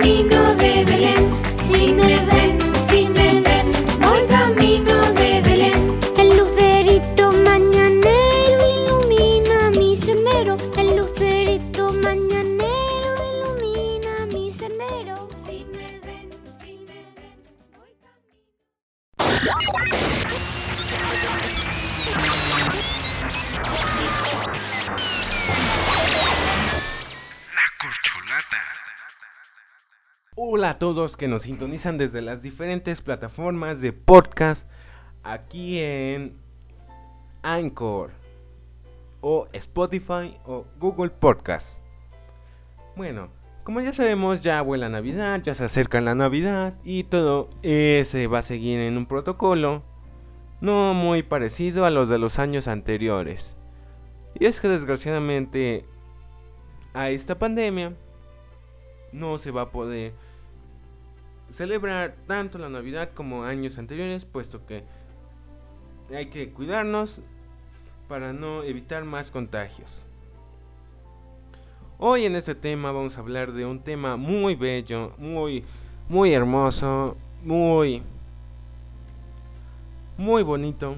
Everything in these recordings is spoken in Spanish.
camino de Belén, si me ves. Hola a todos que nos sintonizan desde las diferentes plataformas de podcast aquí en Anchor o Spotify o Google Podcast. Bueno, como ya sabemos, ya vuela Navidad, ya se acerca la Navidad y todo eh, se va a seguir en un protocolo no muy parecido a los de los años anteriores. Y es que desgraciadamente a esta pandemia no se va a poder celebrar tanto la Navidad como años anteriores, puesto que hay que cuidarnos para no evitar más contagios. Hoy en este tema vamos a hablar de un tema muy bello, muy muy hermoso, muy muy bonito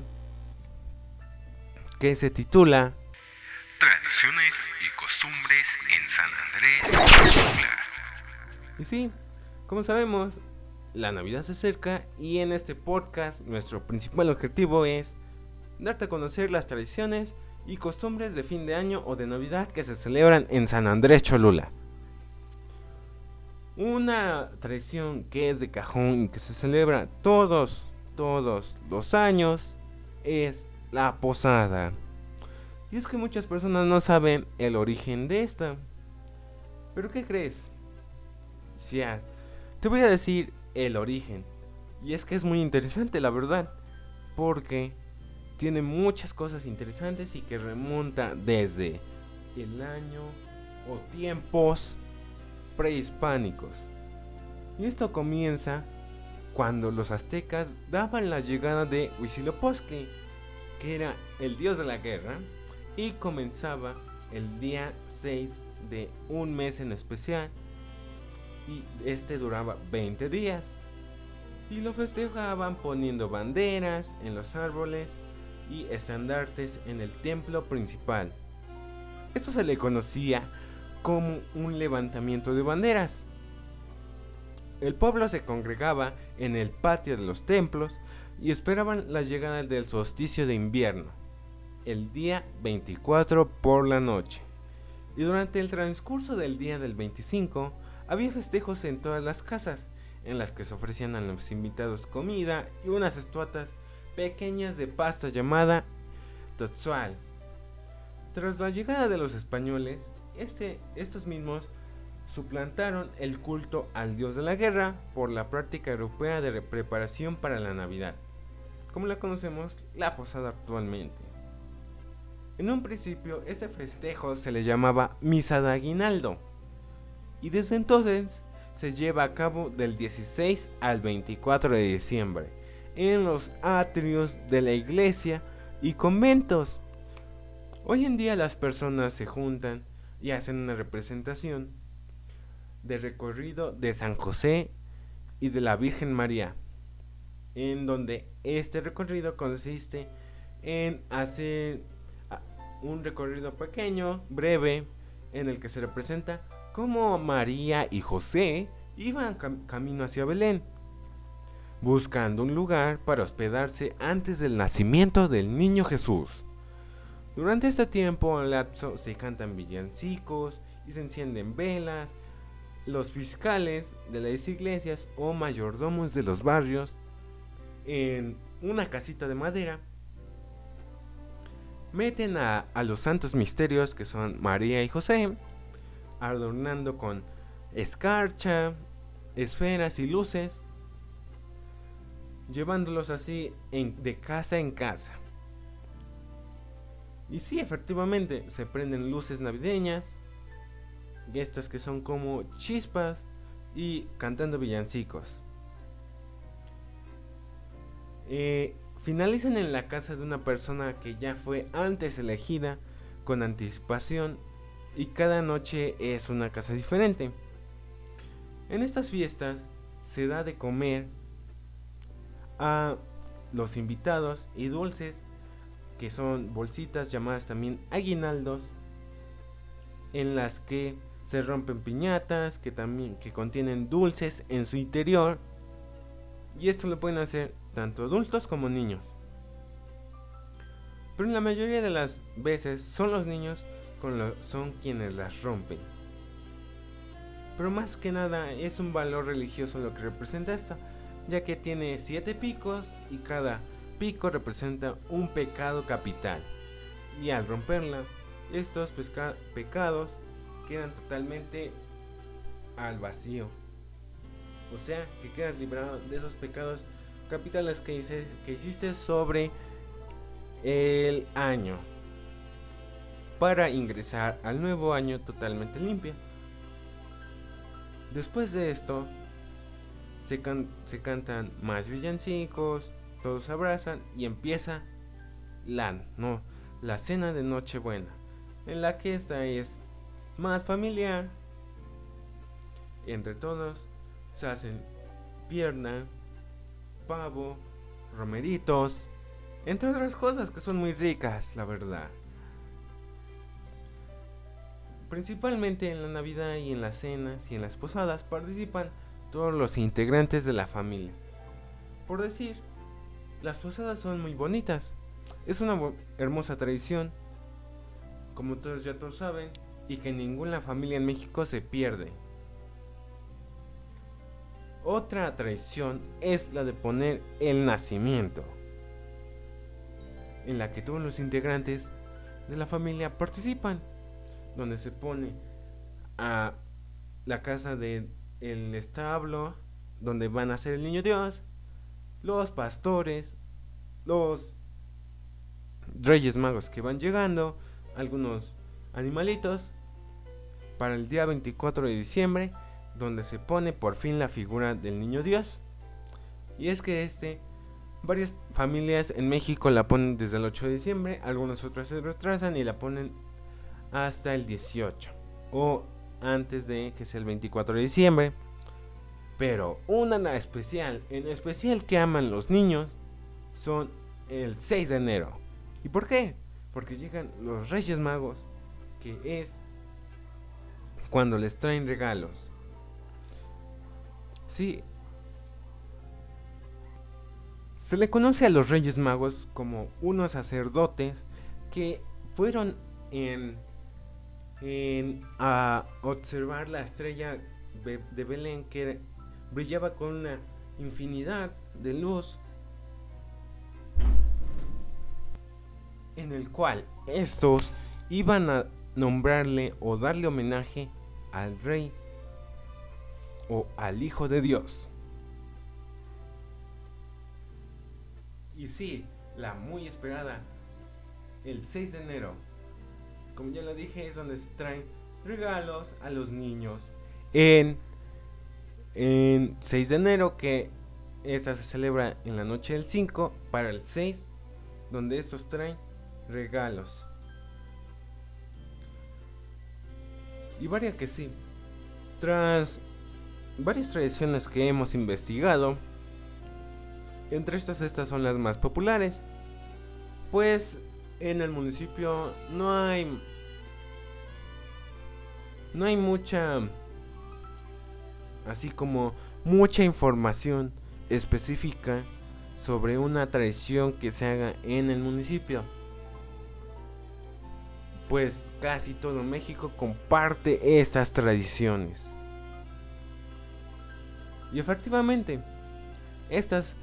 que se titula Tradiciones y costumbres en San Andrés. Y sí, como sabemos, la Navidad se acerca y en este podcast nuestro principal objetivo es darte a conocer las tradiciones y costumbres de fin de año o de Navidad que se celebran en San Andrés Cholula. Una tradición que es de cajón y que se celebra todos, todos los años es la posada. Y es que muchas personas no saben el origen de esta. ¿Pero qué crees? Si te voy a decir el origen. Y es que es muy interesante, la verdad. Porque tiene muchas cosas interesantes y que remonta desde el año o tiempos prehispánicos. Y esto comienza cuando los aztecas daban la llegada de Huitzilopochtli, que era el dios de la guerra, y comenzaba el día 6 de un mes en especial y este duraba 20 días. Y lo festejaban poniendo banderas en los árboles y estandartes en el templo principal. Esto se le conocía como un levantamiento de banderas. El pueblo se congregaba en el patio de los templos y esperaban la llegada del solsticio de invierno, el día 24 por la noche. Y durante el transcurso del día del 25 había festejos en todas las casas, en las que se ofrecían a los invitados comida y unas estatuas pequeñas de pasta llamada Totsual. Tras la llegada de los españoles, este, estos mismos suplantaron el culto al dios de la guerra por la práctica europea de preparación para la Navidad, como la conocemos la posada actualmente. En un principio, este festejo se le llamaba Misa de Aguinaldo, y desde entonces se lleva a cabo del 16 al 24 de diciembre en los atrios de la iglesia y conventos. Hoy en día las personas se juntan y hacen una representación de recorrido de San José y de la Virgen María, en donde este recorrido consiste en hacer un recorrido pequeño, breve, en el que se representa cómo María y José iban camino hacia Belén, buscando un lugar para hospedarse antes del nacimiento del niño Jesús. Durante este tiempo lapso se cantan villancicos y se encienden velas. Los fiscales de las iglesias o mayordomos de los barrios en una casita de madera meten a los santos misterios que son María y José adornando con escarcha, esferas y luces, llevándolos así de casa en casa. Y sí, efectivamente, se prenden luces navideñas, estas que son como chispas, y cantando villancicos. Eh, finalizan en la casa de una persona que ya fue antes elegida con anticipación y cada noche es una casa diferente. En estas fiestas se da de comer a los invitados y dulces que son bolsitas llamadas también aguinaldos en las que se rompen piñatas que también que contienen dulces en su interior y esto lo pueden hacer tanto adultos como niños. Pero en la mayoría de las veces son los niños son quienes las rompen. Pero más que nada es un valor religioso lo que representa esto, ya que tiene siete picos y cada pico representa un pecado capital. Y al romperla, estos pecados quedan totalmente al vacío. O sea, que quedas librado de esos pecados capitales que, que hiciste sobre el año. Para ingresar al nuevo año totalmente limpio. Después de esto, se, cantan más villancicos, todos abrazan y empieza la, no, la cena de Nochebuena, en la que esta es más familiar. Entre todos se hacen pierna, pavo, romeritos, entre otras cosas que son muy ricas, la verdad. Principalmente en la Navidad y en las cenas y en las posadas participan todos los integrantes de la familia. Por decir, las posadas son muy bonitas. Es una hermosa tradición, como todos ya todos saben, y que ninguna familia en México se pierde. Otra tradición es la de poner el nacimiento, en la que todos los integrantes de la familia participan, donde se pone a la casa del establo, donde van a ser el niño Dios, los pastores, los reyes magos que van llegando, algunos animalitos, para el día 24 de diciembre donde se pone por fin la figura del niño Dios. Y es que este, varias familias en México la ponen desde el 8 de diciembre, algunas otras se retrasan y la ponen hasta el 18 o antes de que sea el 24 de diciembre. Pero una especial, en especial que aman los niños, son el 6 de enero. ¿Y por qué? Porque llegan los Reyes Magos, que es cuando les traen regalos. Sí. Se le conoce a los Reyes Magos como unos sacerdotes que fueron en, en a observar la estrella de Belén que brillaba con una infinidad de luz en el cual estos iban a nombrarle o darle homenaje al rey o al Hijo de Dios. Y sí, la muy esperada, el 6 de enero, como ya lo dije, es donde se traen regalos a los niños. En, en 6 de enero, que esta se celebra en la noche del 5 para el 6, donde estos traen regalos. Y varia que sí. Tras varias tradiciones que hemos investigado. Entre estas, estas son las más populares. Pues en el municipio no hay. No hay mucha. Así como mucha información específica sobre una tradición que se haga en el municipio. Pues casi todo México comparte estas tradiciones. Y efectivamente, estas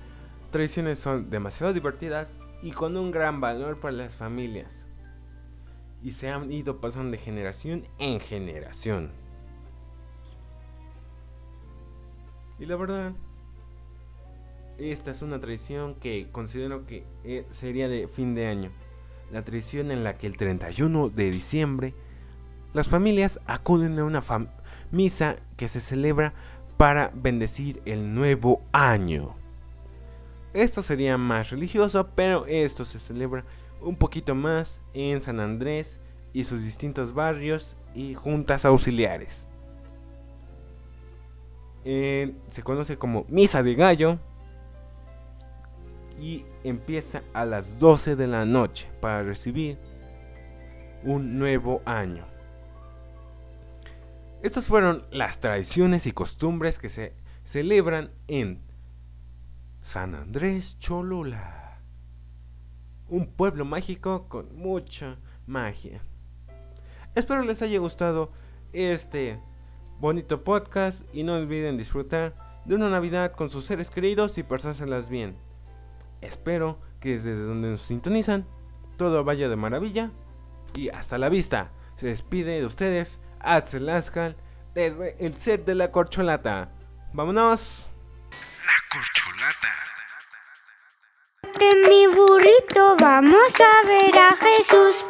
tradiciones son demasiado divertidas y con un gran valor para las familias. Y se han ido pasando de generación en generación. Y la verdad, esta es una tradición que considero que eh, sería de fin de año. La tradición en la que el 31 de diciembre las familias acuden a una misa que se celebra para bendecir el nuevo año. Esto sería más religioso, pero esto se celebra un poquito más en San Andrés y sus distintos barrios y juntas auxiliares. Eh, se conoce como Misa de Gallo y empieza a las 12 de la noche para recibir un nuevo año. Estas fueron las tradiciones y costumbres que se celebran en San Andrés Cholula. Un pueblo mágico con mucha magia. Espero les haya gustado este bonito podcast y no olviden disfrutar de una Navidad con sus seres queridos y pasárselas bien. Espero que desde donde nos sintonizan todo vaya de maravilla y hasta la vista. Se despide de ustedes Axel Lascal desde el set de la corcholata. ¡Vámonos! La corcholata. De mi burrito vamos a ver a Jesús.